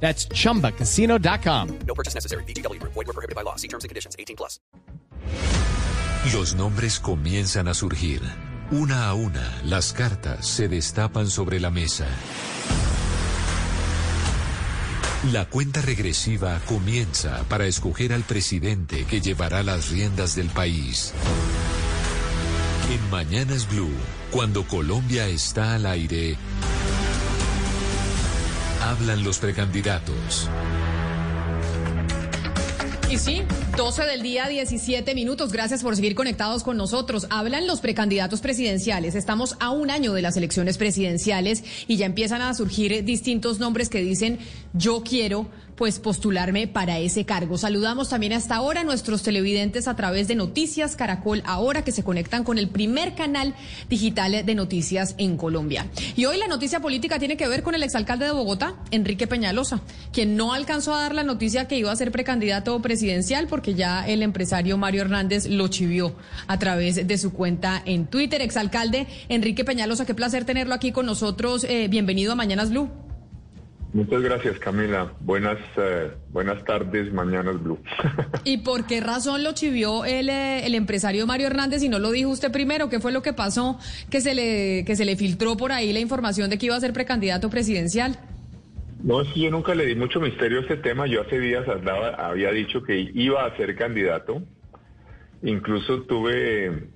That's chumbacasino.com. No purchase necessary. BGW. Void were prohibited by law. See terms and conditions. 18 plus. Los nombres comienzan a surgir. Una a una, las cartas se destapan sobre la mesa. La cuenta regresiva comienza para escoger al presidente que llevará las riendas del país. En Mañanas Blue, cuando Colombia está al aire, hablan los precandidatos. Y sí, 12 del día, 17 minutos. Gracias por seguir conectados con nosotros. Hablan los precandidatos presidenciales. Estamos a un año de las elecciones presidenciales y ya empiezan a surgir distintos nombres que dicen yo quiero pues postularme para ese cargo. Saludamos también hasta ahora a nuestros televidentes a través de Noticias Caracol ahora que se conectan con el primer canal digital de noticias en Colombia. Y hoy la noticia política tiene que ver con el exalcalde de Bogotá, Enrique Peñalosa, quien no alcanzó a dar la noticia que iba a ser precandidato presidencial porque ya el empresario Mario Hernández lo chivió a través de su cuenta en Twitter. Exalcalde Enrique Peñalosa, qué placer tenerlo aquí con nosotros. Eh, bienvenido a Mañanas Blue. Muchas gracias, Camila. Buenas, eh, buenas tardes, mañanas Blue. ¿Y por qué razón lo chivió el, eh, el empresario Mario Hernández y no lo dijo usted primero? ¿Qué fue lo que pasó que se le que se le filtró por ahí la información de que iba a ser precandidato presidencial? No, es que yo nunca le di mucho misterio a este tema. Yo hace días andaba, había dicho que iba a ser candidato. Incluso tuve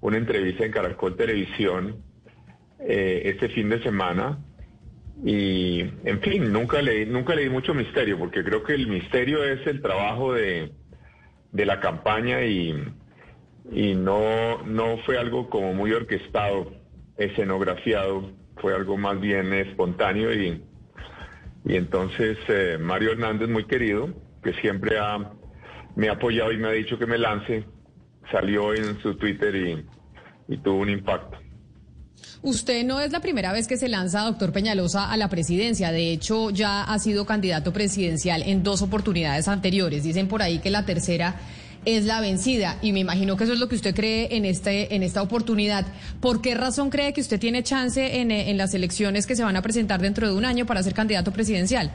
una entrevista en Caracol Televisión eh, este fin de semana y, en fin, nunca le, nunca le di mucho misterio, porque creo que el misterio es el trabajo de, de la campaña y, y no, no fue algo como muy orquestado, escenografiado, fue algo más bien espontáneo y, y entonces eh, Mario Hernández, muy querido, que siempre ha, me ha apoyado y me ha dicho que me lance, salió en su Twitter y, y tuvo un impacto. Usted no es la primera vez que se lanza, doctor Peñalosa, a la presidencia. De hecho, ya ha sido candidato presidencial en dos oportunidades anteriores. Dicen por ahí que la tercera es la vencida y me imagino que eso es lo que usted cree en este en esta oportunidad. ¿Por qué razón cree que usted tiene chance en, las elecciones que se van a presentar dentro de un año para ser candidato presidencial?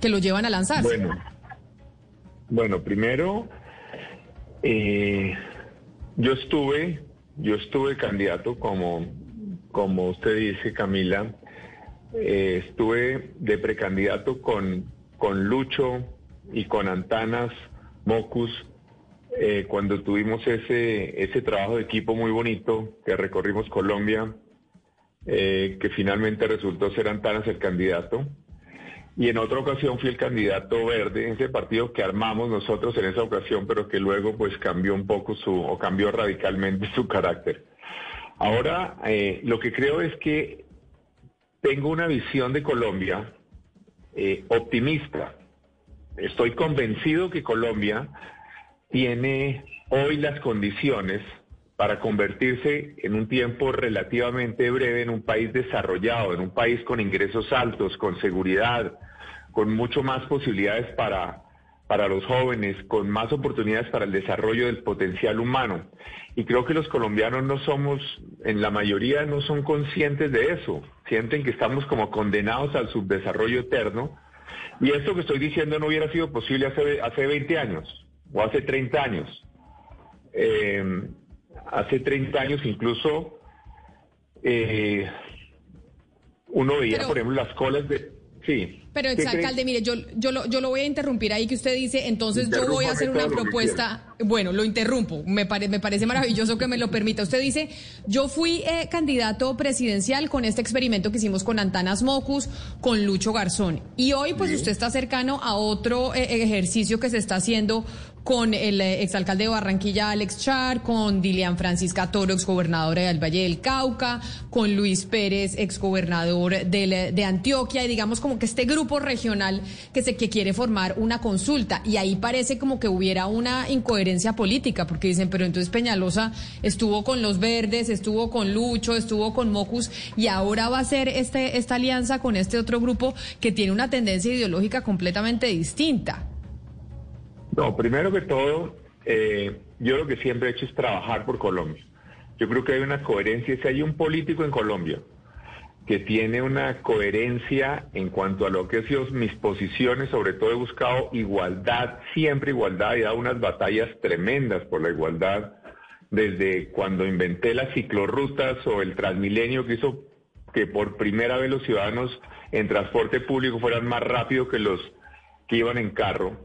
Que lo llevan a lanzar. Bueno, bueno primero, eh, yo estuve, yo estuve candidato como como usted dice, Camila, eh, estuve de precandidato con, con Lucho y con Antanas Mocus eh, cuando tuvimos ese, ese trabajo de equipo muy bonito que recorrimos Colombia, eh, que finalmente resultó ser Antanas el candidato. Y en otra ocasión fui el candidato verde ese partido que armamos nosotros en esa ocasión, pero que luego pues cambió un poco su, o cambió radicalmente su carácter. Ahora, eh, lo que creo es que tengo una visión de Colombia eh, optimista. Estoy convencido que Colombia tiene hoy las condiciones para convertirse en un tiempo relativamente breve en un país desarrollado, en un país con ingresos altos, con seguridad, con mucho más posibilidades para para los jóvenes, con más oportunidades para el desarrollo del potencial humano. Y creo que los colombianos no somos, en la mayoría no son conscientes de eso, sienten que estamos como condenados al subdesarrollo eterno. Y esto que estoy diciendo no hubiera sido posible hace, hace 20 años o hace 30 años. Eh, hace 30 años incluso eh, uno veía, por ejemplo, las colas de... Sí. Pero exalcalde, mire, yo, yo, lo, yo lo voy a interrumpir ahí que usted dice, entonces yo voy a hacer una propuesta, bueno, lo interrumpo, me, me parece maravilloso que me lo permita. Usted dice, yo fui eh, candidato presidencial con este experimento que hicimos con Antanas Mocus, con Lucho Garzón, y hoy pues usted está cercano a otro eh, ejercicio que se está haciendo con el eh, exalcalde de Barranquilla, Alex Char, con Dilian Francisca Toro, exgobernadora del Valle del Cauca, con Luis Pérez, exgobernador de Antioquia, y digamos como que este grupo grupo regional que se que quiere formar una consulta y ahí parece como que hubiera una incoherencia política porque dicen, pero entonces Peñalosa estuvo con los verdes, estuvo con Lucho, estuvo con Mocus y ahora va a ser este esta alianza con este otro grupo que tiene una tendencia ideológica completamente distinta. No, primero que todo, eh, yo lo que siempre he hecho es trabajar por Colombia. Yo creo que hay una coherencia. Si hay un político en Colombia que tiene una coherencia en cuanto a lo que han sido mis posiciones, sobre todo he buscado igualdad, siempre igualdad, he dado unas batallas tremendas por la igualdad, desde cuando inventé las ciclorrutas o el Transmilenio que hizo que por primera vez los ciudadanos en transporte público fueran más rápido que los que iban en carro.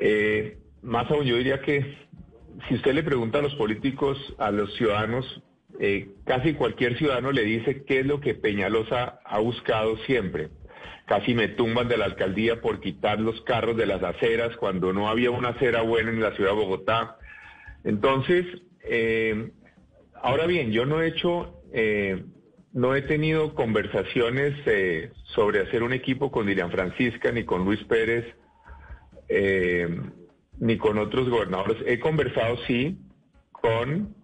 Eh, más aún, yo diría que si usted le pregunta a los políticos, a los ciudadanos, eh, casi cualquier ciudadano le dice qué es lo que Peñalosa ha buscado siempre. Casi me tumban de la alcaldía por quitar los carros de las aceras cuando no había una acera buena en la ciudad de Bogotá. Entonces, eh, ahora bien, yo no he hecho, eh, no he tenido conversaciones sobre hacer un equipo con Dilian Francisca ni con Luis Pérez ni con otros gobernadores. He conversado, sí, con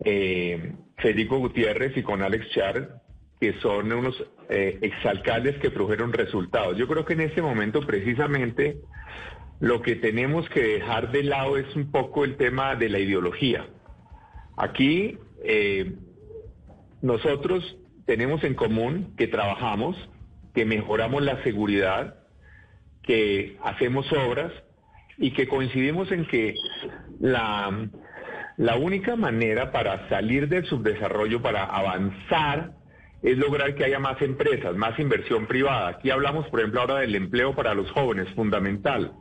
eh, Federico Gutiérrez y con Alex Char, que son unos eh, exalcaldes que produjeron resultados. Yo creo que en este momento precisamente lo que tenemos que dejar de lado es un poco el tema de la ideología. Aquí eh, nosotros tenemos en común que trabajamos, que mejoramos la seguridad, que hacemos obras y que coincidimos en que la, la única manera para salir del subdesarrollo, para avanzar, es lograr que haya más empresas, más inversión privada. Aquí hablamos, por ejemplo, ahora del empleo para los jóvenes, fundamental.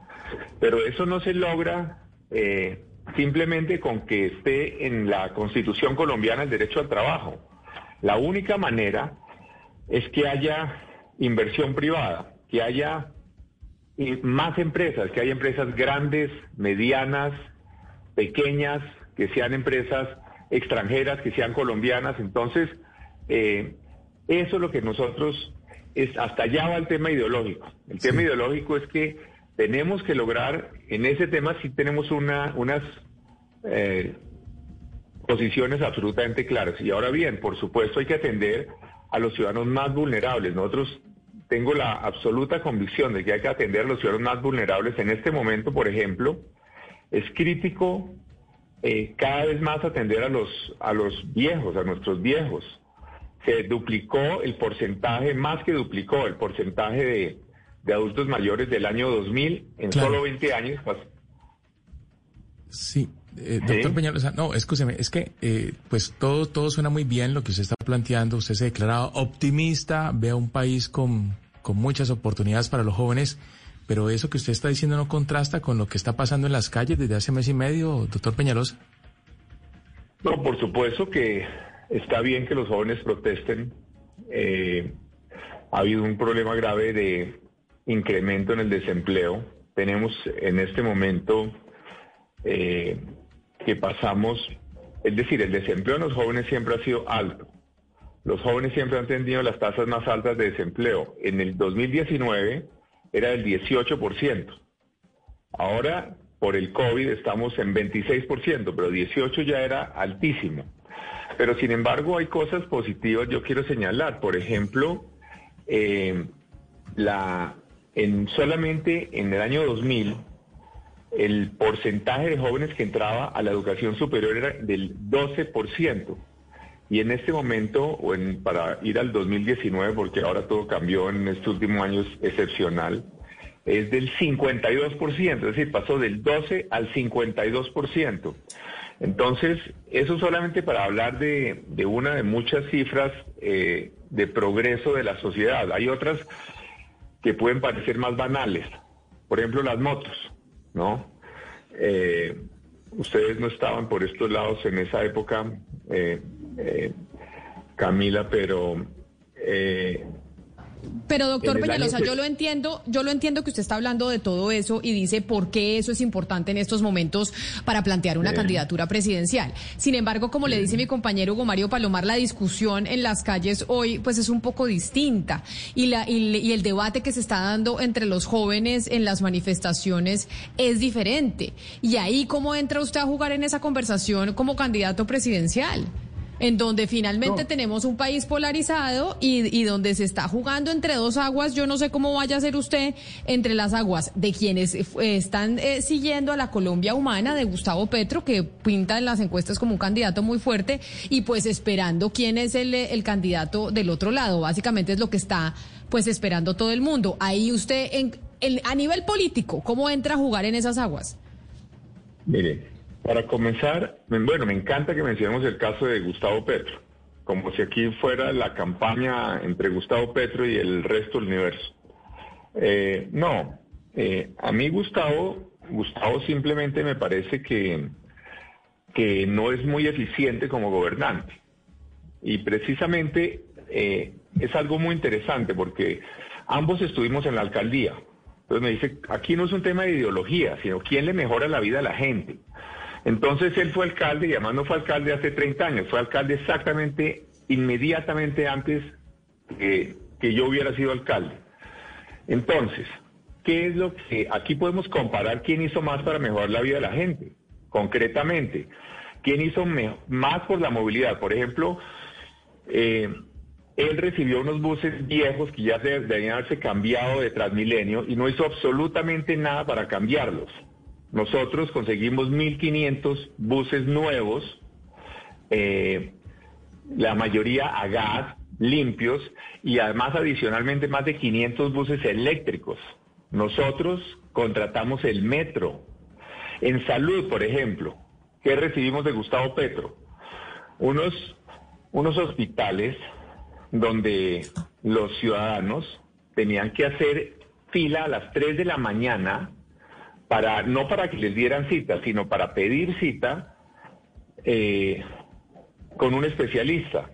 Pero eso no se logra eh, simplemente con que esté en la Constitución colombiana el derecho al trabajo. La única manera es que haya inversión privada, que haya más empresas, que haya empresas grandes, medianas, pequeñas, que sean empresas extranjeras, que sean colombianas. Entonces, eh, eso es lo que nosotros, es, hasta allá va el tema ideológico. El tema ideológico es que tenemos que lograr, en ese tema sí tenemos una, unas eh, posiciones absolutamente claras. Y ahora bien, por supuesto hay que atender a los ciudadanos más vulnerables. Nosotros tengo la absoluta convicción de que hay que atender a los ciudadanos más vulnerables. En este momento, por ejemplo, es crítico eh, cada vez más atender a los, a los viejos, a nuestros viejos. Se duplicó el porcentaje, más que duplicó el porcentaje de, adultos mayores del año 2000 en solo 20 años. Sí, eh, doctor Peñalosa, no, escúcheme, es que eh, pues todo, todo suena muy bien lo que usted está planteando, usted se declara optimista, ve a un país con, con muchas oportunidades para los jóvenes, pero eso que usted está diciendo no contrasta con lo que está pasando en las calles desde hace mes y medio, doctor Peñalosa. No, por supuesto que está bien que los jóvenes protesten. Eh, ha habido un problema grave de incremento en el desempleo. Tenemos en este momento eh, que pasamos, es decir, el desempleo en los jóvenes siempre ha sido alto. Los jóvenes siempre han tenido las tasas más altas de desempleo. En el 2019 era del 18%. Ahora, por el COVID, estamos en 26%, pero 18 ya era altísimo. Pero sin embargo, hay cosas positivas yo quiero señalar. Por ejemplo, eh, la, en, solamente en el año 2000, el porcentaje de jóvenes que entraba a la educación superior era del 12%. Y en este momento, o en, para ir al 2019, porque ahora todo cambió en este último año es excepcional, es del 52%, es decir, pasó del 12 al 52%. Entonces, eso solamente para hablar de, una de muchas cifras eh, de progreso de la sociedad. Hay otras que pueden parecer más banales. Por ejemplo, las motos, ¿no? Eh, ustedes no estaban por estos lados en esa época, eh, eh, Camila, pero eh, Pero doctor Peñalosa, yo lo entiendo, yo lo entiendo que usted está hablando de todo eso y dice por qué eso es importante en estos momentos para plantear una Sí. candidatura presidencial. Sin embargo, como le dice mi compañero Hugo Mario Palomar, la discusión en las calles hoy pues es un poco distinta y la y, y el debate que se está dando entre los jóvenes en las manifestaciones es diferente. Y ahí cómo entra usted a jugar en esa conversación como candidato presidencial en donde finalmente No. tenemos un país polarizado y, y donde se está jugando entre dos aguas. Yo no sé cómo vaya a ser usted entre las aguas de quienes eh, están eh, siguiendo a la Colombia humana de Gustavo Petro, que pinta en las encuestas como un candidato muy fuerte, y pues esperando quién es el, eh, el candidato del otro lado. Básicamente es lo que está pues esperando todo el mundo. Ahí usted, en, en- a nivel político, ¿cómo entra a jugar en esas aguas? Mire, para comenzar, me- bueno, me encanta que mencionemos el caso de Gustavo Petro, como si aquí fuera la campaña entre Gustavo Petro y el resto del universo. Eh, no, eh, a mí Gustavo, Gustavo simplemente me parece que, que no es muy eficiente como gobernante. Y precisamente eh, es algo muy interesante porque ambos estuvimos en la alcaldía. Entonces me dice, aquí no es un tema de ideología, sino quién le mejora la vida a la gente. Entonces él fue alcalde y además no fue alcalde hace 30 años, fue alcalde exactamente, inmediatamente antes que, yo hubiera sido alcalde. Entonces, ¿qué es lo que aquí podemos comparar quién hizo más para mejorar la vida de la gente? Concretamente, ¿quién hizo más por la movilidad? Por ejemplo, eh, él recibió unos buses viejos que ya de- debían haberse cambiado de Transmilenio y no hizo absolutamente nada para cambiarlos. Nosotros conseguimos 1.500 buses nuevos, eh, la mayoría a gas, limpios, y además adicionalmente más de 500 buses eléctricos. Nosotros contratamos el metro. En salud, por ejemplo, ¿qué recibimos de Gustavo Petro? Unos, unos hospitales donde los ciudadanos tenían que hacer fila a las 3 de la mañana para no para que les dieran cita, sino para pedir cita eh, con un especialista.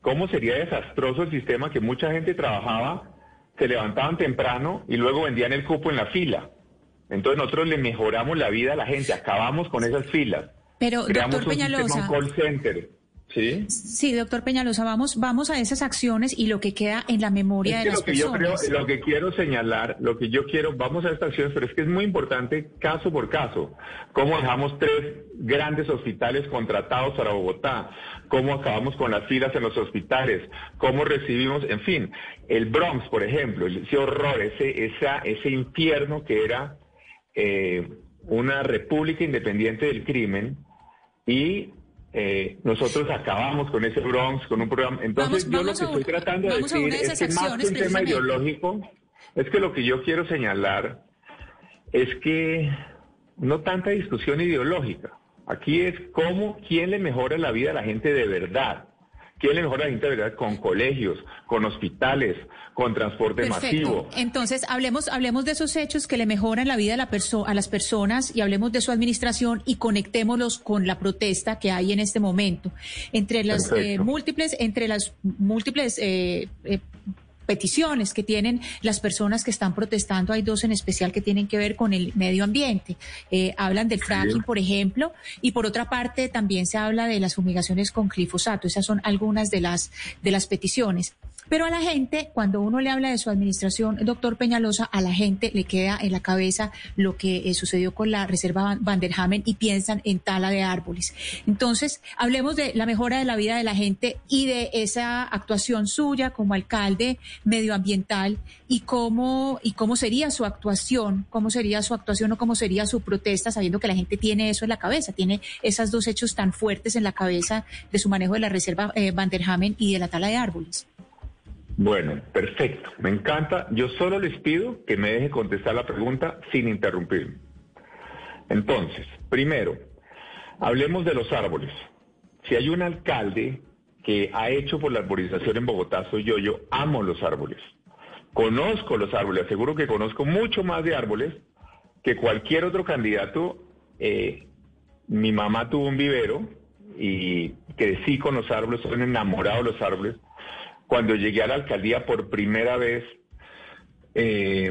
¿Cómo sería desastroso el sistema que mucha gente trabajaba, se levantaban temprano y luego vendían el cupo en la fila? Entonces nosotros le mejoramos la vida a la gente, acabamos con esas filas. Pero, Creamos doctor un call center. ¿Sí? Sí, doctor Peñalosa, vamos, vamos a esas acciones y lo que queda en la memoria Es de las lo que yo creo, personas. lo que quiero señalar, lo que yo quiero, vamos a estas acciones, pero es que es muy importante caso por caso. Cómo dejamos tres grandes hospitales contratados para Bogotá, cómo acabamos con las filas en los hospitales, cómo recibimos, en fin, el Bronx, por ejemplo, ese horror, ese, esa, ese infierno que era eh, una república independiente del crimen y eh, nosotros acabamos con ese Bronx, con un programa. Entonces Vamos- yo vamos lo que estoy tratando de decir es que más que un tema ideológico, es que lo que yo quiero señalar es que no tanta discusión ideológica. Aquí es cómo, quién le mejora la vida a la gente de verdad. ¿Quién le mejora la gente de verdad? Con colegios, con hospitales, con transporte masivo. Perfecto. Entonces, hablemos, hablemos de esos hechos que le mejoran la vida a, la perso- a las personas y hablemos de su administración y conectémoslos con la protesta que hay en este momento. Entre las eh, múltiples, entre las múltiples eh, eh, peticiones que tienen las personas que están protestando, hay dos en especial que tienen que ver con el medio ambiente. Eh, hablan del fracking, por ejemplo, y por otra parte también se habla de las fumigaciones con glifosato. Esas son algunas de las, de las peticiones. Pero a la gente, cuando uno le habla de su administración, doctor Peñalosa, a la gente le queda en la cabeza lo que eh, sucedió con la Reserva Van- Vanderhamen y piensan en tala de árboles. Entonces, hablemos de la mejora de la vida de la gente y de esa actuación suya como alcalde medioambiental y cómo, y cómo sería su actuación, cómo sería su actuación o cómo sería su protesta, sabiendo que la gente tiene eso en la cabeza, tiene esos dos hechos tan fuertes en la cabeza de su manejo de la Reserva eh, Vanderhamen y de la tala de árboles. Bueno, perfecto. Me encanta. Yo solo les pido que me dejen contestar la pregunta sin interrumpirme. Entonces, primero, hablemos de los árboles. Si hay un alcalde que ha hecho por la arborización en Bogotá, soy yo. Yo amo los árboles. Conozco los árboles. Aseguro que conozco mucho más de árboles que cualquier otro candidato. Eh, mi mamá tuvo un vivero y crecí con los árboles, soy enamorado de los árboles. Cuando llegué a la alcaldía por primera vez, eh,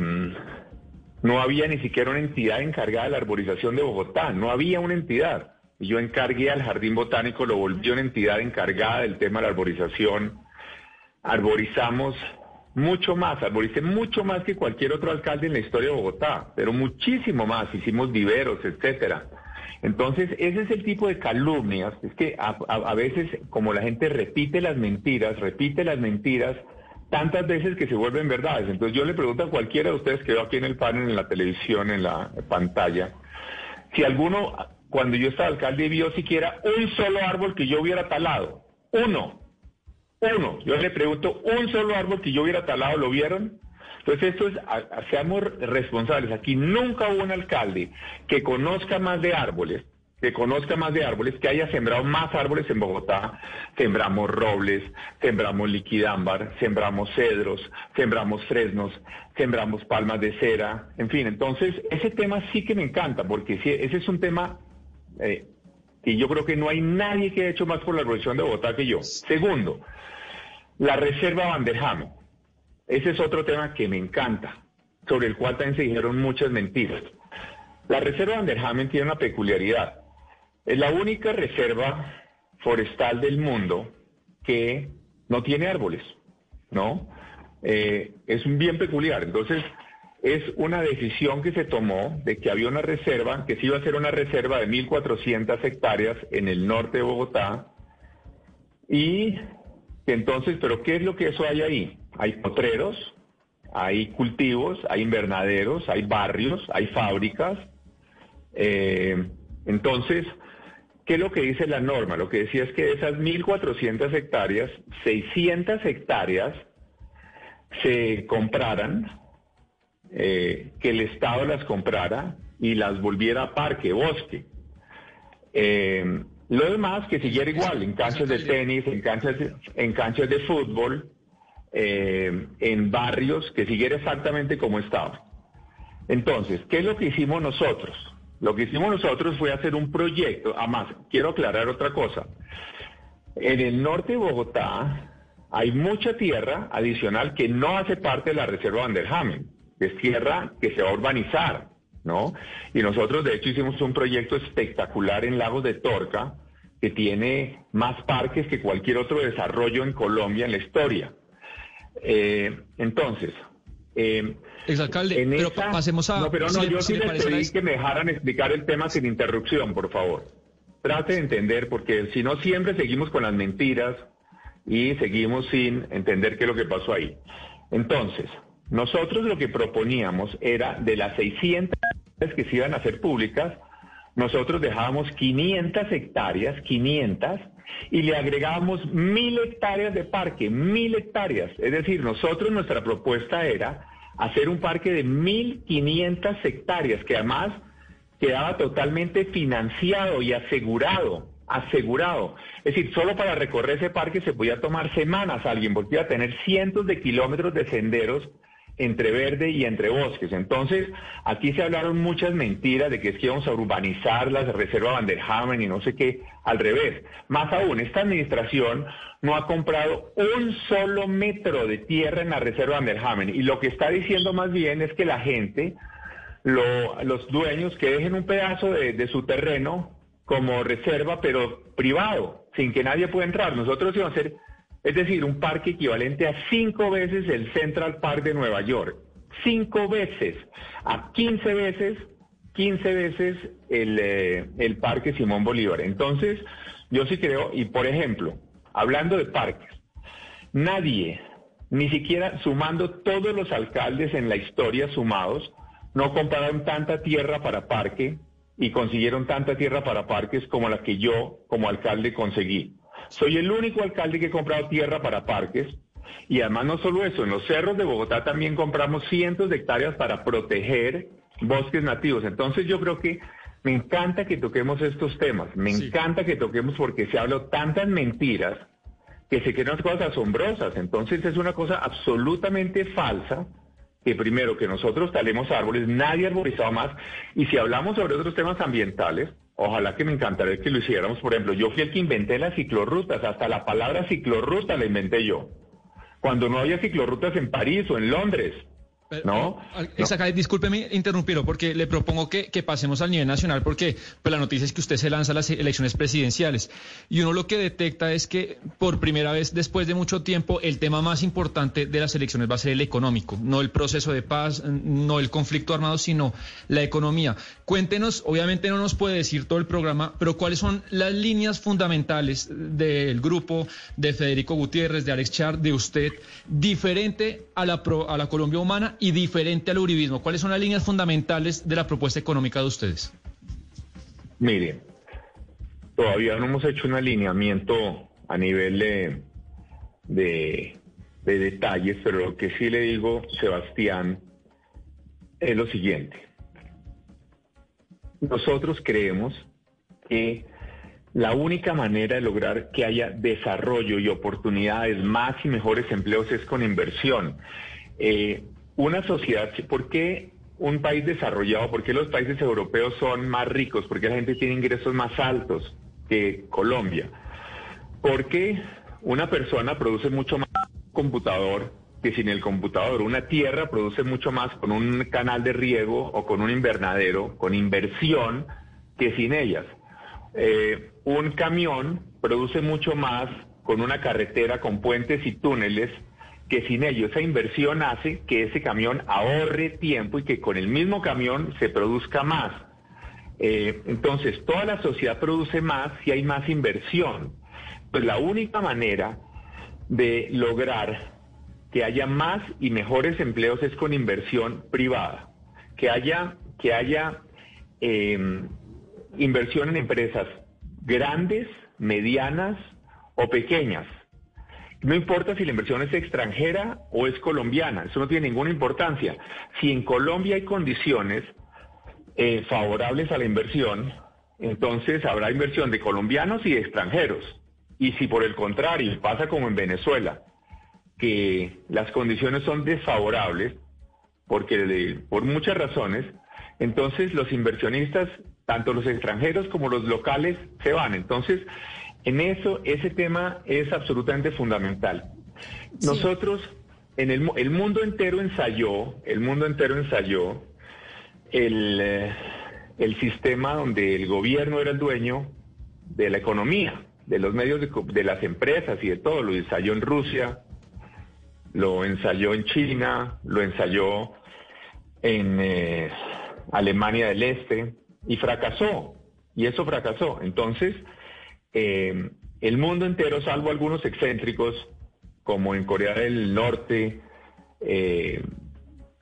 no había ni siquiera una entidad encargada de la arborización de Bogotá, no había una entidad. Y yo encargué al Jardín Botánico, lo volvió una entidad encargada del tema de la arborización. Arborizamos mucho más, arboricé mucho más que cualquier otro alcalde en la historia de Bogotá, pero muchísimo más, hicimos viveros, etcétera. Entonces, ese es el tipo de calumnias, es que a, veces como la gente repite las mentiras, repite las mentiras tantas veces que se vuelven verdades. Entonces yo le pregunto a cualquiera de ustedes que veo aquí en el panel, en la televisión, en la pantalla, si alguno, cuando yo estaba alcalde, vio siquiera un solo árbol que yo hubiera talado. Uno. Uno. Yo le pregunto, un solo árbol que yo hubiera talado, ¿lo vieron? Entonces esto es, seamos responsables. Aquí nunca hubo un alcalde que conozca más de árboles, que conozca más de árboles, que haya sembrado más árboles en Bogotá. Sembramos robles, sembramos liquidámbar, sembramos cedros, sembramos fresnos, sembramos palmas de cera, en fin. Entonces ese tema sí que me encanta, porque ese es un tema eh, que yo creo que no hay nadie que haya hecho más por la revolución de Bogotá que yo. Segundo, la reserva Vanderham. Ese es otro tema que me encanta, sobre el cual también se dijeron muchas mentiras. La reserva Vanderhamen tiene una peculiaridad. Es la única reserva forestal del mundo que no tiene árboles, ¿no? Eh, es un bien peculiar. Entonces, es una decisión que se tomó de que había una reserva, que se iba a hacer una reserva de 1.400 hectáreas en el norte de Bogotá, y entonces, pero ¿qué es lo que eso hay ahí? Hay potreros, hay cultivos, hay invernaderos, hay barrios, hay fábricas. Eh, entonces, ¿qué es lo que dice la norma? Lo que decía es que de esas 1.400 hectáreas, 600 hectáreas se compraran, eh, que el Estado las comprara y las volviera a parque, bosque. Eh, lo demás que siguiera igual, en canchas de tenis, en canchas de, en canchas de fútbol, eh, en barrios, que siguiera exactamente como estaba. Entonces, ¿qué es lo que hicimos nosotros? Lo que hicimos nosotros fue hacer un proyecto. Además, quiero aclarar otra cosa. En el norte de Bogotá hay mucha tierra adicional que no hace parte de la reserva Vanderhamen. Es tierra que se va a urbanizar, ¿no? Y nosotros, de hecho, hicimos un proyecto espectacular en Lagos de Torca que tiene más parques que cualquier otro desarrollo en Colombia en la historia. Eh, entonces, eh, Exalcalde, en pero pasemos a... No, pero no, si le- yo si sí le les pedí que me dejaran explicar el tema sin interrupción, por favor. Trate de entender, porque si no siempre seguimos con las mentiras y seguimos sin entender qué es lo que pasó ahí. Entonces, nosotros lo que proponíamos era de las 600 que se iban a hacer públicas, nosotros dejábamos 500 hectáreas, 500, y le agregábamos mil hectáreas de parque, mil hectáreas. Es decir, nosotros nuestra propuesta era hacer un parque de 1.500 hectáreas, que además quedaba totalmente financiado y asegurado, asegurado. Es decir, solo para recorrer ese parque se podía tomar semanas alguien, porque iba a tener cientos de kilómetros de senderos entre verde y entre bosques. Entonces, aquí se hablaron muchas mentiras de que es que íbamos a urbanizar las reservas Vanderhamen y no sé qué, al revés. Más aún, esta administración no ha comprado un solo metro de tierra en la reserva Vanderhamen y lo que está diciendo más bien es que la gente, lo- los dueños, que dejen un pedazo de, de su terreno como reserva, pero privado, sin que nadie pueda entrar. Nosotros íbamos a hacer es decir, un parque equivalente a cinco veces el Central Park de Nueva York. Cinco veces. A 15 veces, 15 veces el, eh, el Parque Simón Bolívar. Entonces, yo sí creo, y por ejemplo, hablando de parques, nadie, ni siquiera sumando todos los alcaldes en la historia sumados, no compraron tanta tierra para parque y consiguieron tanta tierra para parques como la que yo como alcalde conseguí. Soy el único alcalde que he comprado tierra para parques y además no solo eso, en los cerros de Bogotá también compramos cientos de hectáreas para proteger bosques nativos. Entonces yo creo que me encanta que toquemos estos temas, me encanta que toquemos porque se habla tantas mentiras que se crean cosas asombrosas. Entonces es una cosa absolutamente falsa que primero que nosotros talemos árboles, nadie ha arborizado más y si hablamos sobre otros temas ambientales, Ojalá que me encantaría que lo hiciéramos. Por ejemplo, yo fui el que inventé las ciclorrutas. Hasta la palabra ciclorruta la inventé yo. Cuando no había ciclorrutas en París o en Londres. ¿No? Exacto, discúlpeme interrumpirlo porque le propongo que, que, pasemos al nivel nacional porque pues, la noticia es que usted se lanza a las elecciones presidenciales y uno lo que detecta es que por primera vez después de mucho tiempo el tema más importante de las elecciones va a ser el económico, no el proceso de paz, no el conflicto armado, sino la economía. Cuéntenos, obviamente no nos puede decir todo el programa, pero cuáles son las líneas fundamentales del grupo de Federico Gutiérrez, de Alex Char, de usted, diferente a la, a la Colombia humana y diferente al uribismo? ¿Cuáles son las líneas fundamentales de la propuesta económica de ustedes? Miren, todavía no hemos hecho un alineamiento a nivel de, de, de detalles, pero lo que sí le digo, Sebastián, es lo siguiente. Nosotros creemos que la única manera de lograr que haya desarrollo y oportunidades, más y mejores empleos es con inversión. Eh, una sociedad, ¿por qué un país desarrollado, por qué los países europeos son más ricos, por qué la gente tiene ingresos más altos que Colombia? Porque una persona produce mucho más computador que sin el computador. Una tierra produce mucho más con un canal de riego o con un invernadero, con inversión, que sin ellas. Eh, un camión produce mucho más con una carretera, con puentes y túneles, que sin ello esa inversión hace que ese camión ahorre tiempo y que con el mismo camión se produzca más. Eh, entonces, toda la sociedad produce más si hay más inversión. Pues la única manera de lograr que haya más y mejores empleos es con inversión privada, que haya, que haya em, inversión en empresas grandes, medianas o pequeñas no importa si la inversión es extranjera o es colombiana, eso no tiene ninguna importancia. Si en Colombia hay condiciones eh, favorables a la inversión, entonces habrá inversión de colombianos y de extranjeros. Y si por el contrario pasa como en Venezuela, que las condiciones son desfavorables, porque por muchas razones, entonces los inversionistas, tanto los extranjeros como los locales, se van. Entonces, en eso, ese tema es absolutamente fundamental. Nosotros, en el, el, mundo entero ensayó, el mundo entero ensayó el, eh, el, sistema donde el gobierno era el dueño de la economía, de los medios de, de las empresas y de todo. Lo ensayó en Rusia, lo ensayó en China, lo ensayó en eh, Alemania del Este y fracasó. Y eso fracasó. Entonces, eh, el mundo entero, salvo algunos excéntricos, como en Corea del Norte, eh,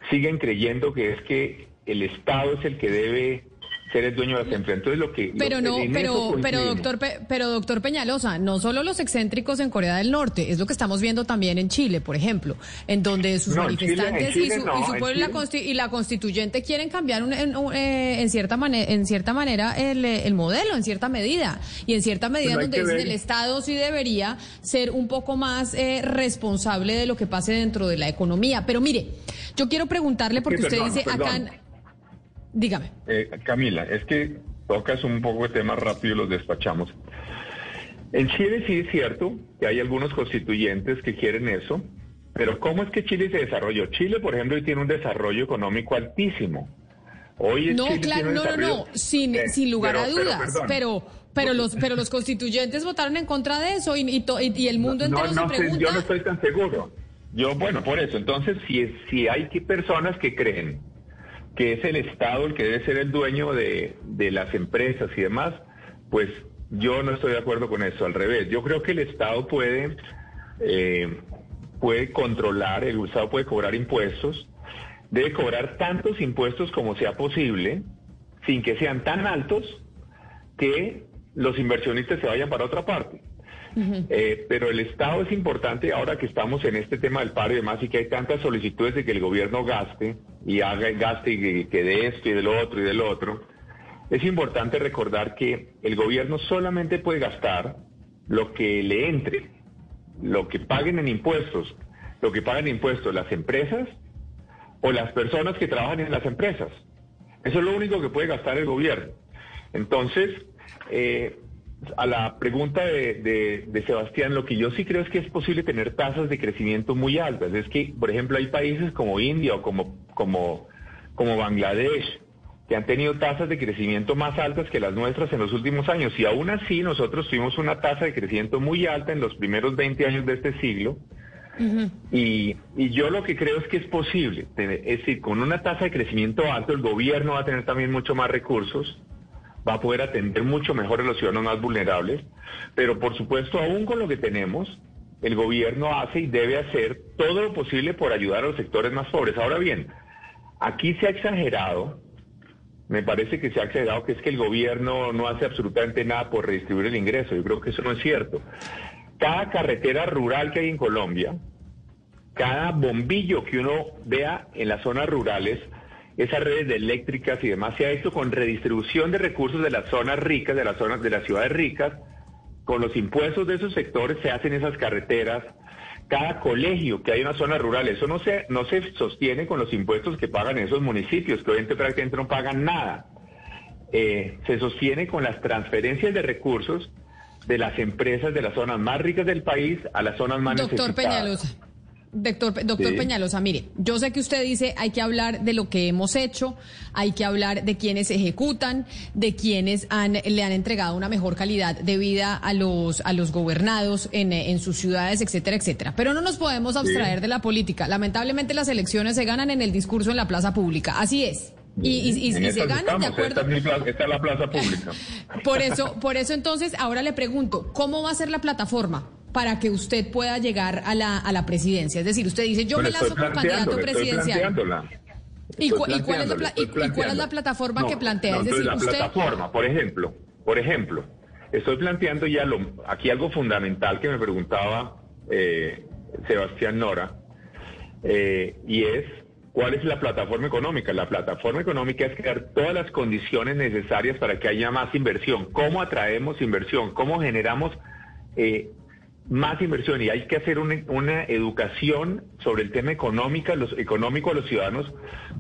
siguen creyendo que es que el Estado es el que debe ser el dueño de empresas. Entonces lo que pero no, pero pero doctor pero doctor Peñalosa, no solo los excéntricos en Corea del Norte, es lo que estamos viendo también en Chile, por ejemplo, en donde sus manifestantes y, su, pueblo y la constituyente quieren cambiar eh, en, cierta manera en cierta manera el, modelo en cierta medida y en cierta medida donde dicen el Estado sí debería ser un poco más eh, responsable de lo que pase dentro de la economía. Pero mire, yo quiero preguntarle porque usted dice acá Dígame. Eh, Camila, es que tocas un poco de tema rápido y los despachamos. En Chile sí es cierto que hay algunos constituyentes que quieren eso, pero ¿cómo es que Chile se desarrolló? Chile, por ejemplo, tiene un desarrollo económico altísimo. Hoy no, claro, no, no, no, sin, eh, sin lugar a dudas, pero, pero, los, pero los constituyentes votaron en contra de eso y, y, el mundo entero se pregunta. yo no estoy tan seguro. Yo, bueno, por eso, entonces, si, si hay personas que creen que es el Estado el que debe ser el dueño de, las empresas y demás, pues yo no estoy de acuerdo con eso, al revés. Yo creo que el Estado puede, eh, puede controlar, el Estado puede cobrar impuestos, debe cobrar tantos impuestos como sea posible, sin que sean tan altos que los inversionistas se vayan para otra parte. Eh, pero el Estado es importante ahora que estamos en este tema del paro y demás y que hay tantas solicitudes de que el gobierno gaste y haga gaste y que de esto y del otro y del otro. Es importante recordar que el gobierno solamente puede gastar lo que le entre, lo que paguen en impuestos, lo que pagan impuestos las empresas o las personas que trabajan en las empresas. Eso es lo único que puede gastar el gobierno. Entonces, eh, a la pregunta de, de- de Sebastián, lo que yo sí creo es que es posible tener tasas de crecimiento muy altas. Es que, por ejemplo, hay países como India o como, como, como Bangladesh que han tenido tasas de crecimiento más altas que las nuestras en los últimos años. Y aún así nosotros tuvimos una tasa de crecimiento muy alta en los primeros 20 años de este siglo. Y, y yo lo que creo es que es posible, tener- es decir, con una tasa de crecimiento alto, el gobierno va a tener también mucho más recursos, va a poder atender mucho mejor a los ciudadanos más vulnerables, pero por supuesto, aún con lo que tenemos, el gobierno hace y debe hacer todo lo posible por ayudar a los sectores más pobres. Ahora bien, aquí se ha exagerado, me parece que se ha exagerado que es que el gobierno no hace absolutamente nada por redistribuir el ingreso. Yo creo que eso no es cierto. Cada carretera rural que hay en Colombia, cada bombillo que uno vea en las zonas rurales, esas redes de eléctricas y demás, se ha hecho con redistribución de recursos de las zonas ricas, de las zonas de las ciudades ricas, con los impuestos de esos sectores se hacen esas carreteras. Cada colegio que hay en una zona rural, eso no se, no se sostiene con los impuestos que pagan esos municipios, que obviamente prácticamente no pagan nada. Eh, se sostiene con las transferencias de recursos de las empresas de las zonas más ricas del país a las zonas más Doctor necesitadas. Peñalosa. Doctor, doctor Sí. Peñalosa, mire, yo sé que usted dice hay que hablar de lo que hemos hecho, hay que hablar de quienes ejecutan, de quienes han, le han entregado una mejor calidad de vida a los, a los gobernados en, en sus ciudades, etcétera, etcétera. Pero no nos podemos abstraer de la política. Lamentablemente las elecciones se ganan en el discurso en la plaza pública. Así es. Y, y- y- se ganan de acuerdo. Esta es, mi plaza- esta es la plaza pública. Por eso, por eso entonces, ahora le pregunto, ¿cómo va a ser la plataforma para que usted pueda llegar a la, a la plataforma? Es decir, usted dice, yo me lanzo como candidato presidencial. ¿Y, Estoy cu- y cuál es la, pla- y- cuál es la plataforma No, que plantea? no, es decir, la usted... plataforma, por ejemplo, por ejemplo, estoy planteando ya lo, aquí algo fundamental que me preguntaba eh, Sebastián Nora, eh, y es cuál es la plataforma económica. La plataforma económica es crear todas las condiciones necesarias para que haya más inversión. ¿Cómo atraemos inversión? ¿Cómo generamos eh, más inversión? Y hay que hacer una, una educación sobre el tema económica, los, económico a los ciudadanos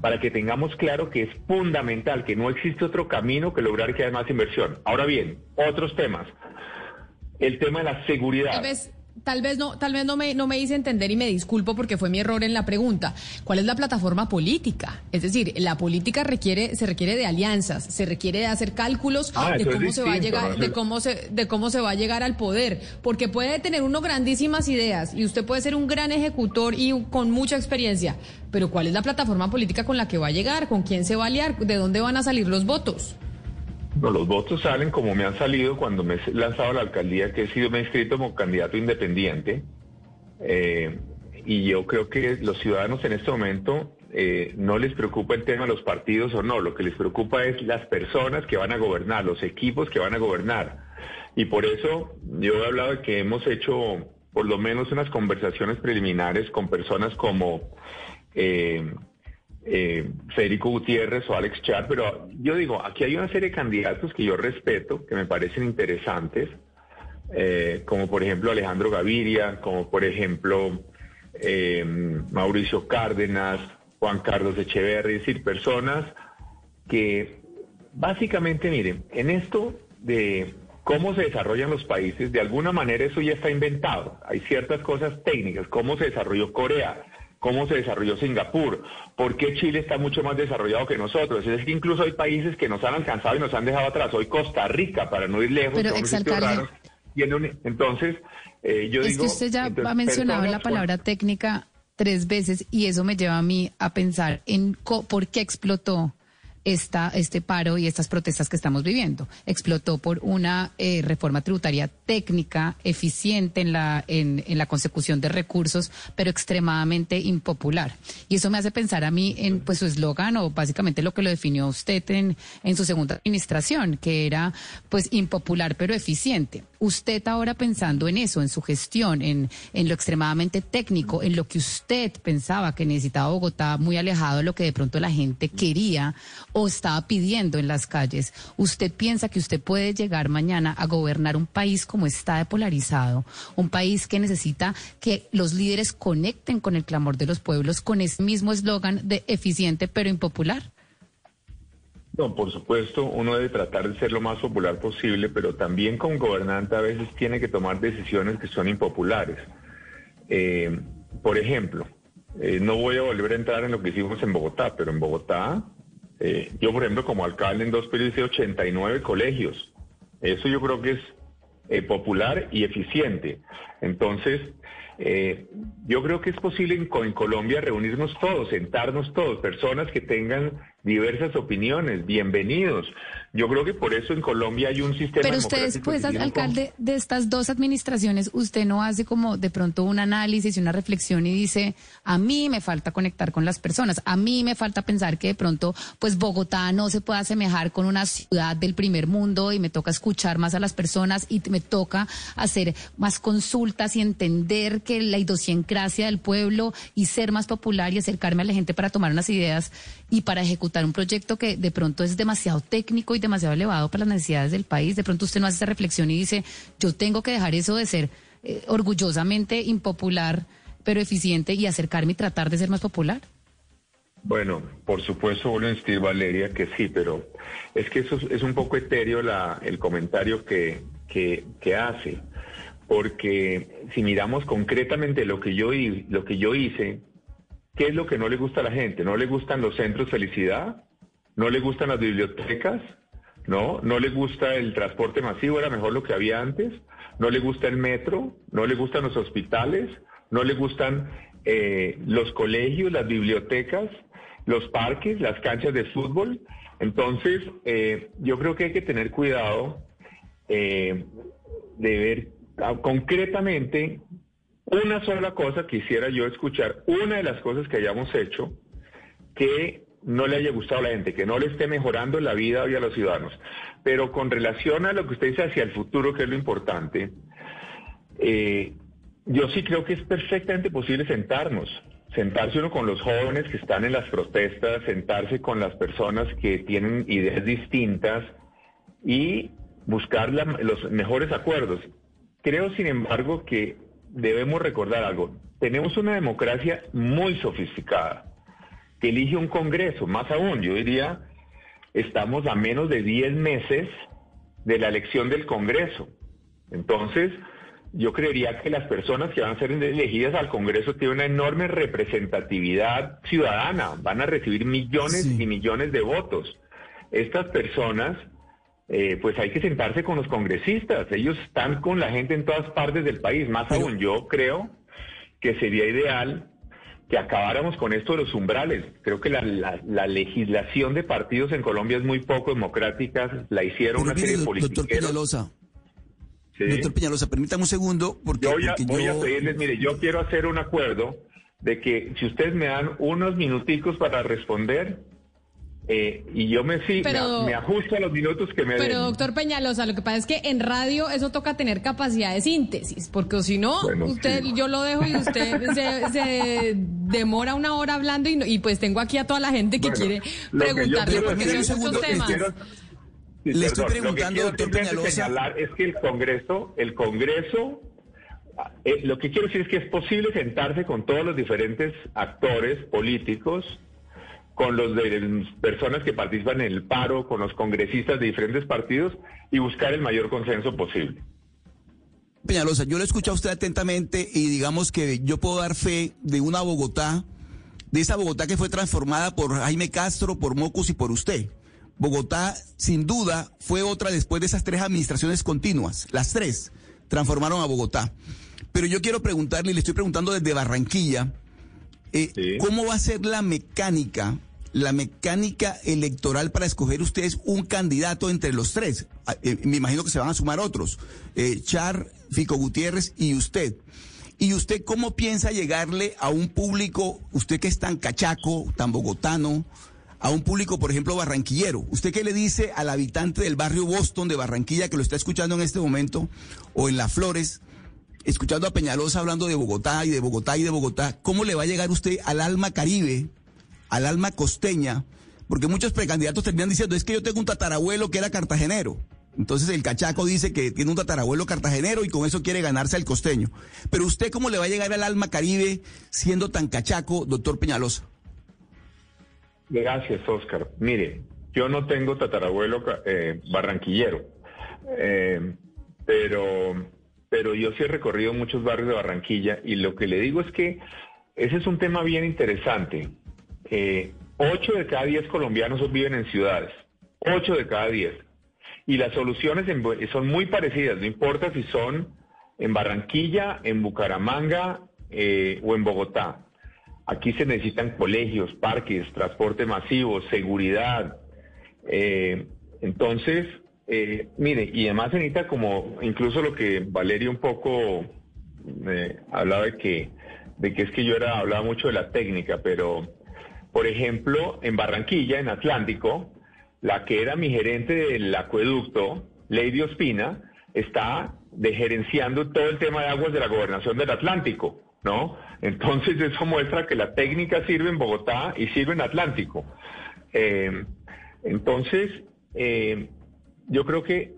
para que tengamos claro que es fundamental, que no existe otro camino que lograr que haya más inversión. Ahora bien, otros temas. El tema de la seguridad. Tal vez, no, tal vez no me, no me hice entender y me disculpo porque fue mi error en la pregunta. ¿Cuál es la plataforma política? Es decir, la política requiere, se requiere de alianzas, se requiere de hacer cálculos Ah, de cómo se va a llegar, de cómo se, de cómo se va a llegar al poder, porque puede tener uno grandísimas ideas y usted puede ser un gran ejecutor y con mucha experiencia, pero ¿cuál es la plataforma política con la que va a llegar? ¿Con quién se va a aliar? ¿De dónde van a salir los votos? No, los votos salen como me han salido cuando me he lanzado a la alcaldía, que he sido me he inscrito como candidato independiente. Eh, y yo creo que los ciudadanos en este momento eh, no les preocupa el tema de los partidos o no, lo que les preocupa es las personas que van a gobernar, los equipos que van a gobernar. Y por eso yo he hablado de que hemos hecho por lo menos unas conversaciones preliminares con personas como eh, eh, Federico Gutiérrez o Alex Char, pero yo digo, aquí hay una serie de candidatos que yo respeto, que me parecen interesantes, eh, como por ejemplo Alejandro Gaviria, como por ejemplo eh, Mauricio Cárdenas, Juan Carlos Echeverri, es decir, personas que básicamente, miren, en esto de cómo se desarrollan los países, de alguna manera eso ya está inventado. Hay ciertas cosas técnicas, cómo se desarrolló Corea, cómo se desarrolló Singapur, por qué Chile está mucho más desarrollado que nosotros. Es que incluso hay países que nos han alcanzado y nos han dejado atrás. Hoy Costa Rica, para no ir lejos, Pero, es un entonces, eh, yo es digo... que usted ya entonces, ha mencionado la con- palabra técnica tres veces y eso me lleva a mí a pensar en co- por qué explotó esta, este paro y estas protestas que estamos viviendo. Explotó por una eh, reforma tributaria técnica, eficiente en la, en, en la consecución de recursos, pero extremadamente impopular. Y eso me hace pensar a mí en pues su eslogan o básicamente lo que lo definió usted en, en su segunda administración, que era pues impopular pero eficiente. Usted ahora pensando en eso, en su gestión, en, en lo extremadamente técnico, en lo que usted pensaba que necesitaba Bogotá, muy alejado de lo que de pronto la gente quería o estaba pidiendo en las calles, ¿usted piensa que usted puede llegar mañana a gobernar un país como está de polarizado, un país que necesita que los líderes conecten con el clamor de los pueblos con ese mismo eslogan de eficiente pero impopular? No, por supuesto, uno debe tratar de ser lo más popular posible, pero también como gobernante a veces tiene que tomar decisiones que son impopulares. Eh, por ejemplo, eh, no voy a volver a entrar en lo que hicimos en Bogotá, pero en Bogotá, eh, yo por ejemplo como alcalde en dos periodos hice 89 colegios. Eso yo creo que es popular y eficiente. Entonces, eh, yo creo que es posible en, Colombia reunirnos todos, sentarnos todos, personas que tengan diversas opiniones, bienvenidos. Yo creo que por eso en Colombia hay un sistema. Pero usted después, alcalde, de estas dos administraciones, usted no hace como de pronto un análisis y una reflexión y dice, a mí me falta conectar con las personas, a mí me falta pensar que de pronto, pues Bogotá no se puede asemejar con una ciudad del primer mundo y me toca escuchar más a las personas y me toca hacer más consultas y entender que la idiosincrasia del pueblo y ser más popular y acercarme a la gente para tomar unas ideas y para ejecutar un proyecto que de pronto es demasiado técnico y demasiado elevado para las necesidades del país. De pronto usted no hace esa reflexión y dice, yo tengo que dejar eso de ser eh, orgullosamente impopular, pero eficiente y acercarme y tratar de ser más popular. Bueno, por supuesto, vuelvo a insistir, Valeria, que sí, pero es que eso es un poco etéreo la, el comentario que, que, hace porque si miramos concretamente lo que yo lo que yo hice, ¿qué es lo que no le gusta a la gente? ¿No le gustan los centros felicidad? ¿No le gustan las bibliotecas? ¿No? ¿No le gusta el transporte masivo? ¿Era mejor lo que había antes? ¿No le gusta el metro? ¿No le gustan los hospitales? ¿No le gustan eh, los colegios, las bibliotecas, los parques, las canchas de fútbol? Entonces, eh, yo creo que hay que tener cuidado eh, de ver Ah, concretamente, una sola cosa quisiera yo escuchar, una de las cosas que hayamos hecho que no le haya gustado a la gente, que no le esté mejorando la vida hoy a los ciudadanos. Pero con relación a lo que usted dice hacia el futuro, que es lo importante, eh, yo sí creo que es perfectamente posible sentarnos, sentarse uno con los jóvenes que están en las protestas, sentarse con las personas que tienen ideas distintas y buscar los mejores acuerdos. Creo, sin embargo, que debemos recordar algo. Tenemos una democracia muy sofisticada, que elige un Congreso. Más aún, yo diría, estamos a menos de 10 meses de la elección del Congreso. Entonces, yo creería que las personas que van a ser elegidas al Congreso tienen una enorme representatividad ciudadana, van a recibir millones y millones de votos. Estas personas eh, pues hay que sentarse con los congresistas. Ellos están con la gente en todas partes del país. Más aún, yo creo que sería ideal que acabáramos con esto de los umbrales. Creo que la, legislación de partidos en Colombia es muy poco democrática. La hicieron una serie de políticos. Doctor Peñalosa, doctor Peñalosa, permítame un segundo. Porque, yo voy a pedirles, mire, yo quiero hacer un acuerdo de que si ustedes me dan unos minuticos para responder, eh, y yo me, sí, me, ajusto a los minutos que me Pero doctor Peñalosa, lo que pasa es que en radio eso toca tener capacidad de síntesis, porque si no, usted, yo lo dejo y usted se, demora una hora hablando y, y, pues tengo aquí a toda la gente que quiere preguntarle porque son muchos temas. Le estoy preguntando, doctor Peñalosa. es que el Congreso, el Congreso, eh, lo que quiero decir es que es posible sentarse con todos los diferentes actores políticos con los de personas que participan en el paro, con los congresistas de diferentes partidos y buscar el mayor consenso posible. Peñalosa, yo lo escucho a usted atentamente y digamos que yo puedo dar fe de una Bogotá, de esa Bogotá que fue transformada por Jaime Castro, por Mocus y por usted. Bogotá, sin duda, fue otra después de esas tres administraciones continuas. Las tres transformaron a Bogotá. Pero yo quiero preguntarle, y le estoy preguntando desde Barranquilla, eh, ¿Cómo va a ser la mecánica, la mecánica electoral para escoger ustedes un candidato entre los tres? Ah, eh, me imagino que se van a sumar otros, eh, Char, Fico Gutiérrez y usted. ¿Y usted cómo piensa llegarle a un público, usted que es tan cachaco, tan bogotano, a un público, por ejemplo, barranquillero? ¿Usted qué le dice al habitante del barrio Boston de Barranquilla que lo está escuchando en este momento, o en Las Flores? Escuchando a Peñalosa hablando de Bogotá y de Bogotá y de Bogotá, ¿cómo le va a llegar usted al alma caribe, al alma costeña? Porque muchos precandidatos terminan diciendo, es que yo tengo un tatarabuelo que era cartagenero. Entonces el cachaco dice que tiene un tatarabuelo cartagenero y con eso quiere ganarse al costeño. Pero usted, ¿cómo le va a llegar al alma caribe siendo tan cachaco, doctor Peñalosa? Gracias, Oscar. Mire, yo no tengo tatarabuelo eh, barranquillero, eh, pero, pero yo sí he recorrido muchos barrios de Barranquilla y lo que le digo es que ese es un tema bien interesante. Eh, ocho de cada diez colombianos viven en ciudades, ocho de cada diez. Y las soluciones son muy parecidas, no importa si son en Barranquilla, en Bucaramanga o en Bogotá. Aquí se necesitan colegios, parques, transporte masivo, seguridad. Eh, entonces, eh, mire, y además necesita como incluso lo que Valeria un poco eh, hablaba de que, de que es que yo era, hablaba mucho de la técnica, pero por ejemplo, en Barranquilla, en Atlántico, la que era mi gerente del acueducto, Lady Ospina, está gerenciando todo el tema de aguas de la gobernación del Atlántico, ¿no? Entonces eso muestra que la técnica sirve en Bogotá y sirve en Atlántico. Eh, entonces, eh, yo creo que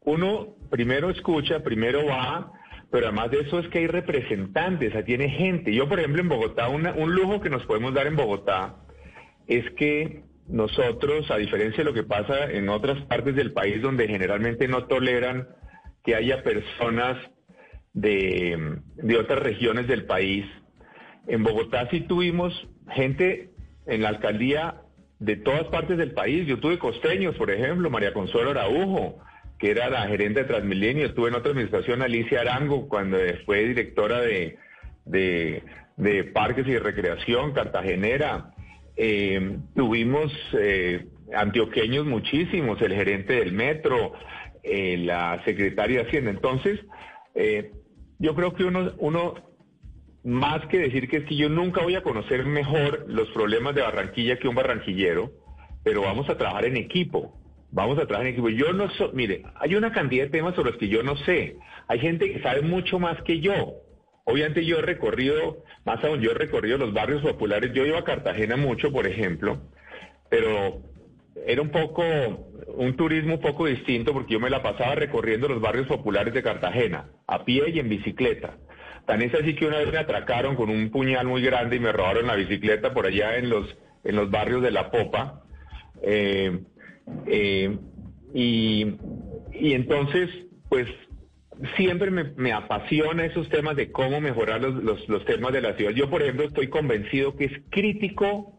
uno primero escucha, primero va, pero además de eso es que hay representantes, tiene gente. Yo, por ejemplo, en Bogotá, un lujo que nos podemos dar en Bogotá es que nosotros, a diferencia de lo que pasa en otras partes del país donde generalmente no toleran que haya personas de, otras regiones del país. En Bogotá sí tuvimos gente en la alcaldía de todas partes del país. Yo tuve costeños, por ejemplo, María Consuelo Araujo, que era la gerente de Transmilenio. Estuve en otra administración, Alicia Arango, cuando fue directora de, de, Parques y Recreación, Cartagenera. Eh, tuvimos eh, antioqueños muchísimos, el gerente del metro, eh, la secretaria de Hacienda. Entonces, yo creo que uno, más que decir que es que yo nunca voy a conocer mejor los problemas de Barranquilla que un barranquillero, pero vamos a trabajar en equipo. Vamos a trabajar en equipo. Yo no sé, mire, hay una cantidad de temas sobre los que yo no sé. Hay gente que sabe mucho más que yo. Obviamente yo he recorrido, más aún yo he recorrido los barrios populares. Yo iba a Cartagena mucho, por ejemplo, pero era un poco, un turismo un poco distinto porque yo me la pasaba recorriendo los barrios populares de Cartagena, a pie y en bicicleta. Tan es así que una vez me atracaron con un puñal muy grande y me robaron la bicicleta por allá en los, en los barrios de La Popa. Eh, eh, y, entonces, pues siempre me, apasiona esos temas de cómo mejorar los, los, los temas de la ciudad. Yo, por ejemplo, estoy convencido que es crítico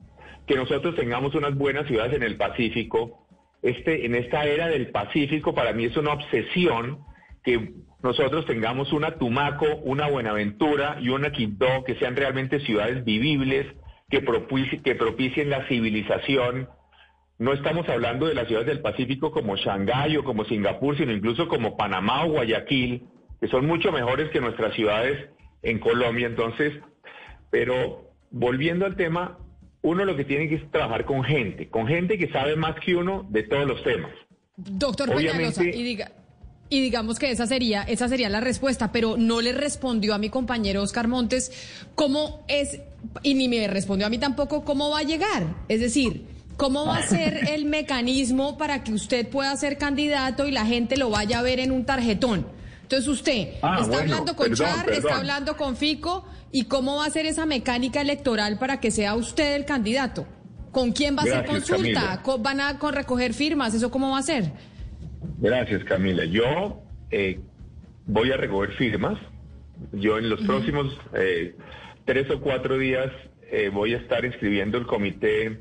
que nosotros tengamos unas buenas ciudades en el Pacífico. Este, en esta era del Pacífico, para mí es una obsesión que nosotros tengamos una Tumaco, una Buenaventura y una Quibdó, que sean realmente ciudades vivibles, que, que propicien la civilización. No estamos hablando de las ciudades del Pacífico como Shanghái o como Singapur, sino incluso como Panamá o Guayaquil, que son mucho mejores que nuestras ciudades en Colombia. Entonces, pero volviendo al tema, uno lo que tiene que es trabajar con gente, con gente que sabe más que uno de todos los temas. Doctor Peñalosa, y diga... Y digamos que esa sería, esa sería la respuesta, pero no le respondió a mi compañero Oscar Montes cómo es, y ni me respondió a mí tampoco cómo va a llegar. Es decir, cómo va a ser el mecanismo para que usted pueda ser candidato y la gente lo vaya a ver en un tarjetón. Entonces usted ah, está hablando con Char, está hablando con Fico, ¿Y cómo va a ser esa mecánica electoral para que sea usted el candidato? ¿Con quién va a ser consulta? ¿Van a recoger firmas? ¿Eso cómo va a ser? Gracias, Camila. Yo eh, voy a recoger firmas. Yo en los próximos eh, tres o cuatro días eh, voy a estar inscribiendo el comité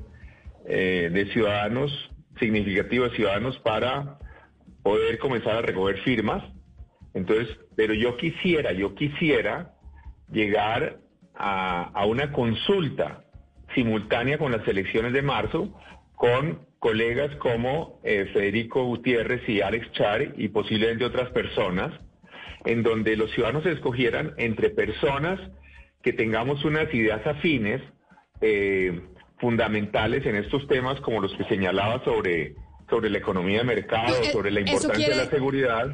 de ciudadanos, significativo de ciudadanos, para poder comenzar a recoger firmas. Entonces, pero yo quisiera, yo quisiera llegar a, una consulta simultánea con las elecciones de marzo con colegas como eh, Federico Gutiérrez y Alex Char y posiblemente otras personas, en donde los ciudadanos escogieran entre personas que tengamos unas ideas afines eh, fundamentales en estos temas como los que señalaba sobre, sobre la economía de mercado, eh, sobre la importancia de la seguridad.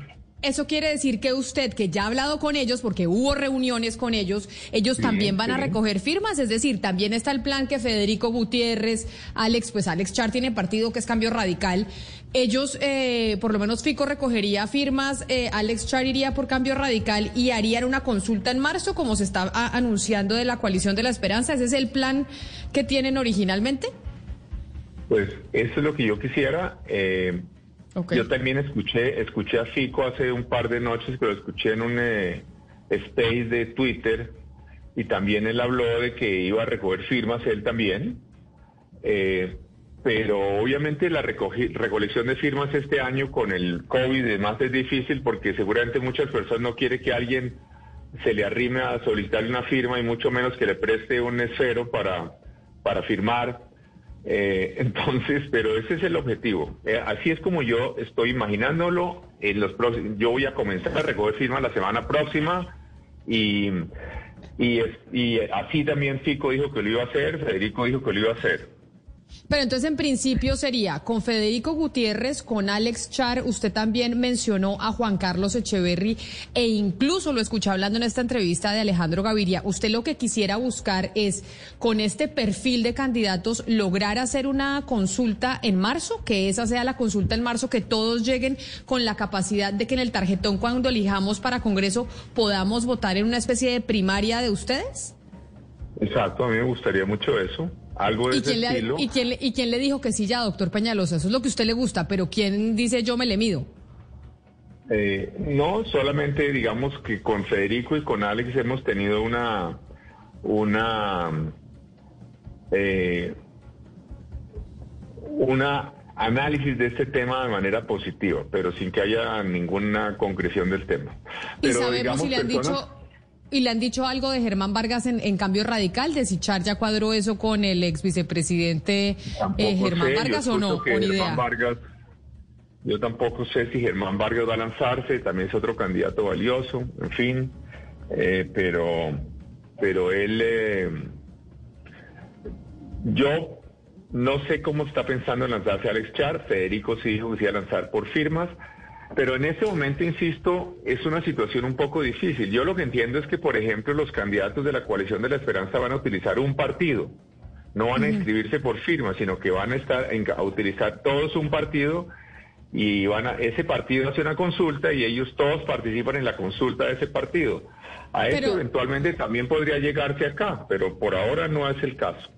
Eso quiere decir que usted, que ya ha hablado con ellos, porque hubo reuniones con ellos, ellos también van a recoger firmas, es decir, también está el plan que Federico Gutiérrez, Alex, pues Alex Char tiene partido que es Cambio Radical. Ellos, eh, por lo menos Fico recogería firmas, eh, Alex Char iría por Cambio Radical y harían una consulta en marzo, como se está anunciando de la coalición de la esperanza. ¿Ese es el plan que tienen originalmente? Pues eso es lo que yo quisiera. Eh, Yo también escuché, escuché a Fico hace un par de noches, pero escuché en un eh, space de Twitter y también él habló de que iba a recoger firmas él también. Eh, pero obviamente la recolección de firmas este año con el COVID además es difícil porque seguramente muchas personas no quieren que alguien se le arrime a solicitarle una firma y mucho menos que le preste un esfero para, para firmar. Eh, entonces, pero ese es el objetivo. Eh, así es como yo estoy imaginándolo. En los próximos, yo voy a comenzar a recoger firmas la semana próxima y, y, y así también Fico dijo que lo iba a hacer, Federico dijo que lo iba a hacer. Pero entonces en principio sería con Federico Gutiérrez, con Alex Char, usted también mencionó a Juan Carlos Echeverry e incluso lo escuché hablando en esta entrevista de Alejandro Gaviria. Usted lo que quisiera buscar es con este perfil de candidatos lograr hacer una consulta en marzo, que esa sea la consulta en marzo, que todos lleguen con la capacidad de que en el tarjetón cuando elijamos para Congreso podamos votar en una especie de primaria de ustedes. Exacto, a mí me gustaría mucho eso. Algo de ¿Y ese quién, le, y, quién le, ¿Y quién le dijo que sí ya, doctor Peñalosa? Eso es lo que a usted le gusta, pero ¿quién dice yo me le mido? Eh, no, solamente digamos que con Federico y con Alex hemos tenido una una eh, una análisis de este tema de manera positiva, pero sin que haya ninguna concreción del tema. Y sabemos digamos, si le han personas- dicho... ¿Y le han dicho algo de Germán Vargas en, en cambio radical? ¿De si Char ya cuadró eso con el ex vicepresidente eh, Germán sé, Vargas o no? escucho que Con Germán idea. Vargas, yo tampoco sé si Germán Vargas va a lanzarse, también es otro candidato valioso, en fin, eh, pero, pero él, eh, yo no sé cómo está pensando en lanzarse Alex Char, Federico sí dijo que se iba a lanzar por firmas, pero en este momento, insisto, es una situación un poco difícil. Yo lo que entiendo es que, por ejemplo, los candidatos de la coalición de la esperanza van a utilizar un partido no van a inscribirse por firma, sino que van a estar en- a utilizar todos un partido y van a ese partido hace una consulta y ellos todos participan en la consulta de ese partido. A eso Pero- eventualmente también podría llegarse acá, pero por ahora no es el caso.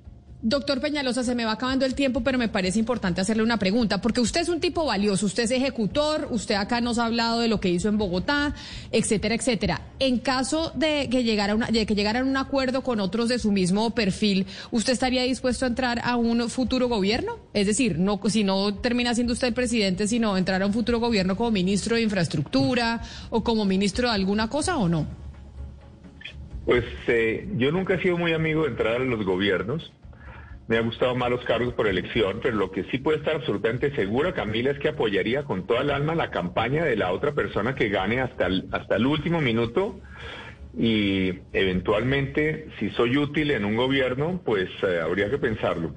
Doctor Peñalosa, se me va acabando el tiempo, pero me parece importante hacerle una pregunta, porque usted es un tipo valioso, usted es ejecutor, usted acá nos ha hablado de lo que hizo en Bogotá, etcétera, etcétera. En caso de que llegara, una, de que llegaran a un acuerdo con otros de su mismo perfil, ¿usted estaría dispuesto a entrar a un futuro gobierno? Es decir, no, si no termina siendo usted presidente, sino entrar a un futuro gobierno como ministro de infraestructura o como ministro de alguna cosa o no? Pues eh, yo nunca he sido muy amigo de entrar a los gobiernos. Me ha gustado más los cargos por elección, pero lo que sí puede estar absolutamente segura, Camila, es que apoyaría con toda el alma la campaña de la otra persona que gane hasta el, hasta el último minuto y eventualmente, si soy útil en un gobierno, pues eh, habría que pensarlo.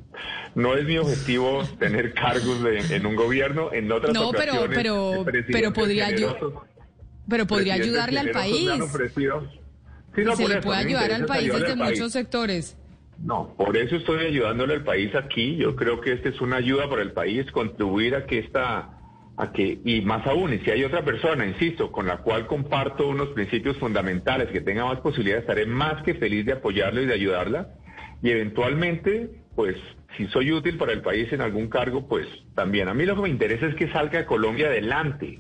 No es mi objetivo tener cargos de- en un gobierno, en otras No, pero- ocasiones. pero- eh, presidentes pero podría generosos- Pero podría ayudarle al país. Sí, no, se le puede ayudar al país desde al país. muchos sectores. No, por eso estoy ayudándole al país aquí. Yo creo que esta es una ayuda para el país, contribuir a que esta, a que, y más aún, y si hay otra persona, insisto, con la cual comparto unos principios fundamentales, que tenga más posibilidades, estaré más que feliz de apoyarla y de ayudarla. Y eventualmente, pues, si soy útil para el país en algún cargo, pues también. A mí lo que me interesa es que salga Colombia adelante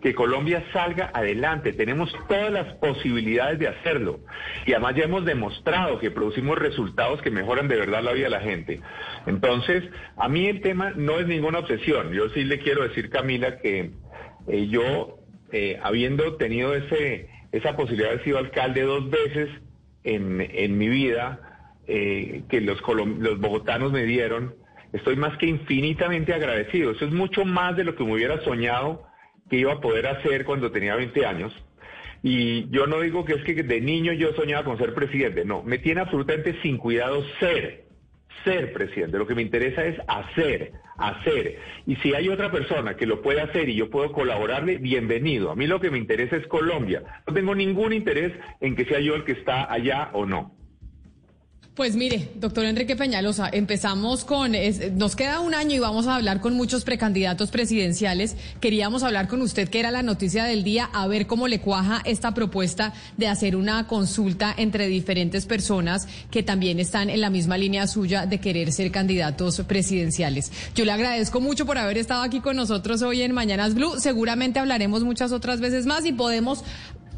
que Colombia salga adelante. Tenemos todas las posibilidades de hacerlo. Y además ya hemos demostrado que producimos resultados que mejoran de verdad la vida de la gente. Entonces, a mí el tema no es ninguna obsesión. Yo sí le quiero decir, Camila, que eh, yo, eh, habiendo tenido ese, esa posibilidad de haber sido alcalde dos veces en, en mi vida, eh, que los, los bogotanos me dieron, estoy más que infinitamente agradecido. Eso es mucho más de lo que me hubiera soñado que iba a poder hacer cuando tenía 20 años. Y yo no digo que es que de niño yo soñaba con ser presidente, no, me tiene absolutamente sin cuidado ser, ser presidente. Lo que me interesa es hacer, hacer. Y si hay otra persona que lo puede hacer y yo puedo colaborarle, bienvenido. A mí lo que me interesa es Colombia. No tengo ningún interés en que sea yo el que está allá o no. Pues mire, doctor Enrique Peñalosa, empezamos con, nos queda un año y vamos a hablar con muchos precandidatos presidenciales. Queríamos hablar con usted, que era la noticia del día, a ver cómo le cuaja esta propuesta de hacer una consulta entre diferentes personas que también están en la misma línea suya de querer ser candidatos presidenciales. Yo le agradezco mucho por haber estado aquí con nosotros hoy en Mañanas Blue. Seguramente hablaremos muchas otras veces más y podemos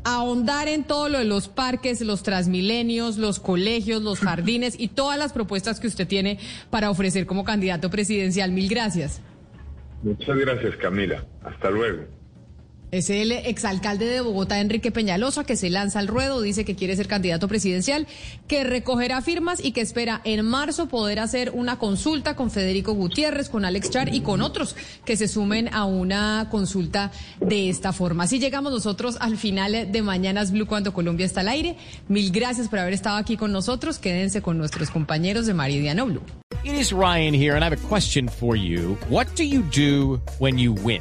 ahondar en todo lo de los parques, los transmilenios, los colegios, los jardines y todas las propuestas que usted tiene para ofrecer como candidato presidencial. Mil gracias. Muchas gracias, Camila. Hasta luego. Es el exalcalde de Bogotá, Enrique Peñalosa, que se lanza al ruedo, dice que quiere ser candidato presidencial, que recogerá firmas y que espera en marzo poder hacer una consulta con Federico Gutiérrez, con Alex Char y con otros que se sumen a una consulta de esta forma. Así llegamos nosotros al final de Mañanas Blue cuando Colombia está al aire. Mil gracias por haber estado aquí con nosotros. Quédense con nuestros compañeros de Maridiano Blue. It is Ryan here, and I have a question for you. What do you do when you win?